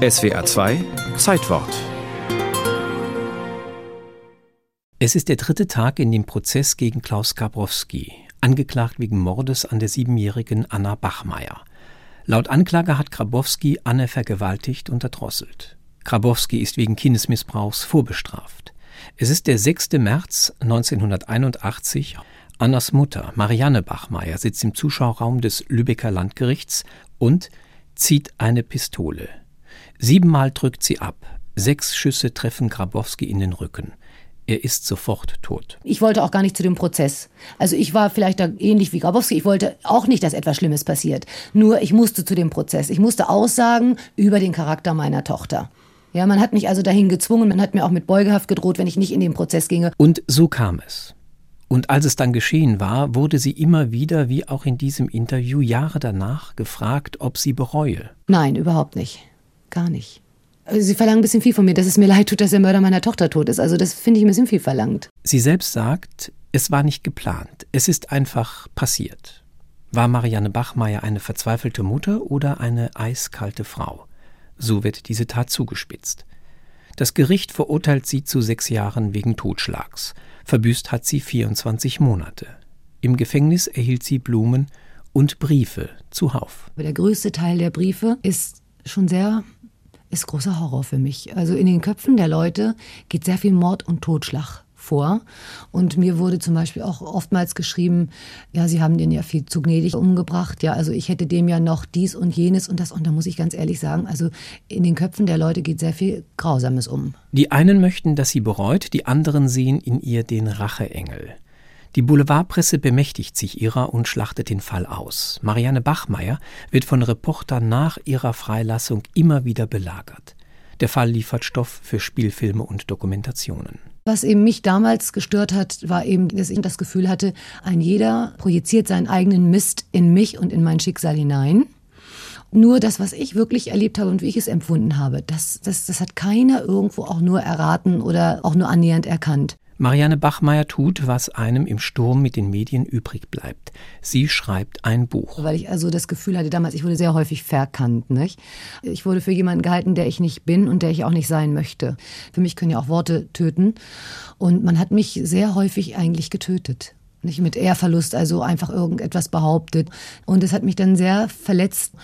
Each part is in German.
SWA 2 Zeitwort Es ist der dritte Tag in dem Prozess gegen Klaus Gabrowski, angeklagt wegen Mordes an der siebenjährigen Anna Bachmeier. Laut Anklage hat Grabowski Anne vergewaltigt und erdrosselt. Grabowski ist wegen Kindesmissbrauchs vorbestraft. Es ist der 6. März 1981. Annas Mutter, Marianne Bachmeier, sitzt im Zuschauerraum des Lübecker Landgerichts und zieht eine Pistole. Siebenmal drückt sie ab. Sechs Schüsse treffen Grabowski in den Rücken. Er ist sofort tot. Ich wollte auch gar nicht zu dem Prozess. Also ich war vielleicht da ähnlich wie Grabowski. Ich wollte auch nicht, dass etwas Schlimmes passiert. Nur ich musste zu dem Prozess. Ich musste aussagen über den Charakter meiner Tochter. Ja, man hat mich also dahin gezwungen. Man hat mir auch mit Beugehaft gedroht, wenn ich nicht in den Prozess ginge. Und so kam es. Und als es dann geschehen war, wurde sie immer wieder, wie auch in diesem Interview Jahre danach, gefragt, ob sie bereue. Nein, überhaupt nicht. Gar nicht. Sie verlangen ein bisschen viel von mir, dass es mir leid tut, dass der Mörder meiner Tochter tot ist. Also das finde ich ein bisschen viel verlangt. Sie selbst sagt, es war nicht geplant. Es ist einfach passiert. War Marianne Bachmeier eine verzweifelte Mutter oder eine eiskalte Frau? So wird diese Tat zugespitzt. Das Gericht verurteilt sie zu sechs Jahren wegen Totschlags. Verbüßt hat sie 24 Monate. Im Gefängnis erhielt sie Blumen und Briefe zuhauf. Der größte Teil der Briefe ist schon sehr ist großer Horror für mich. Also in den Köpfen der Leute geht sehr viel Mord und Totschlag vor. Und mir wurde zum Beispiel auch oftmals geschrieben, ja, sie haben den ja viel zu gnädig umgebracht. Ja, also ich hätte dem ja noch dies und jenes und das. Und da muss ich ganz ehrlich sagen, also in den Köpfen der Leute geht sehr viel Grausames um. Die einen möchten, dass sie bereut, die anderen sehen in ihr den Racheengel. Die Boulevardpresse bemächtigt sich ihrer und schlachtet den Fall aus. Marianne Bachmeier wird von Reportern nach ihrer Freilassung immer wieder belagert. Der Fall liefert Stoff für Spielfilme und Dokumentationen. Was eben mich damals gestört hat, war eben, dass ich das Gefühl hatte, ein jeder projiziert seinen eigenen Mist in mich und in mein Schicksal hinein. Nur das, was ich wirklich erlebt habe und wie ich es empfunden habe, das, das, das hat keiner irgendwo auch nur erraten oder auch nur annähernd erkannt. Marianne Bachmeier tut, was einem im Sturm mit den Medien übrig bleibt. Sie schreibt ein Buch. Weil ich also das Gefühl hatte damals, ich wurde sehr häufig verkannt. Nicht? Ich wurde für jemanden gehalten, der ich nicht bin und der ich auch nicht sein möchte. Für mich können ja auch Worte töten. Und man hat mich sehr häufig eigentlich getötet. Nicht mit Ehrverlust, also einfach irgendetwas behauptet. Und es hat mich dann sehr verletzt.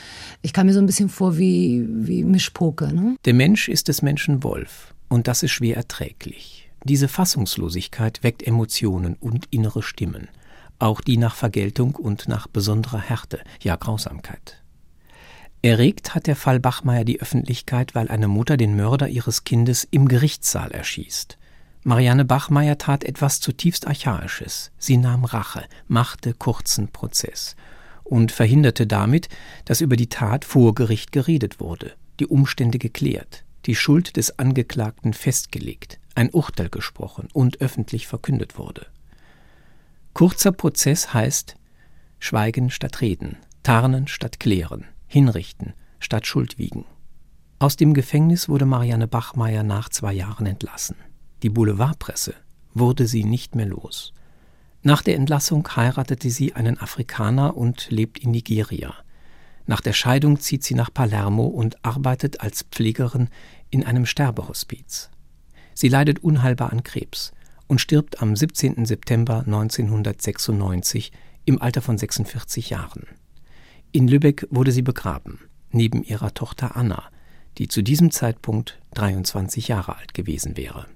Ich kam mir so ein bisschen vor wie, wie Mischpoke. Ne? Der Mensch ist des Menschen Wolf. Und das ist schwer erträglich. Diese Fassungslosigkeit weckt Emotionen und innere Stimmen, auch die nach Vergeltung und nach besonderer Härte, ja Grausamkeit. Erregt hat der Fall Bachmeier die Öffentlichkeit, weil eine Mutter den Mörder ihres Kindes im Gerichtssaal erschießt. Marianne Bachmeier tat etwas zutiefst Archaisches. Sie nahm Rache, machte kurzen Prozess und verhinderte damit, dass über die Tat vor Gericht geredet wurde, die Umstände geklärt, die Schuld des Angeklagten festgelegt, ein Urteil gesprochen und öffentlich verkündet wurde. Kurzer Prozess heißt Schweigen statt Reden, Tarnen statt Klären, Hinrichten statt Schuld wiegen. Aus dem Gefängnis wurde Marianne Bachmeier nach zwei Jahren entlassen. Die Boulevardpresse wurde sie nicht mehr los. Nach der Entlassung heiratete sie einen Afrikaner und lebt in Nigeria. Nach der Scheidung zieht sie nach Palermo und arbeitet als Pflegerin in einem Sterbehospiz. Sie leidet unheilbar an Krebs und stirbt am 17. September 1996 im Alter von 46 Jahren. In Lübeck wurde sie begraben, neben ihrer Tochter Anna, die zu diesem Zeitpunkt 23 Jahre alt gewesen wäre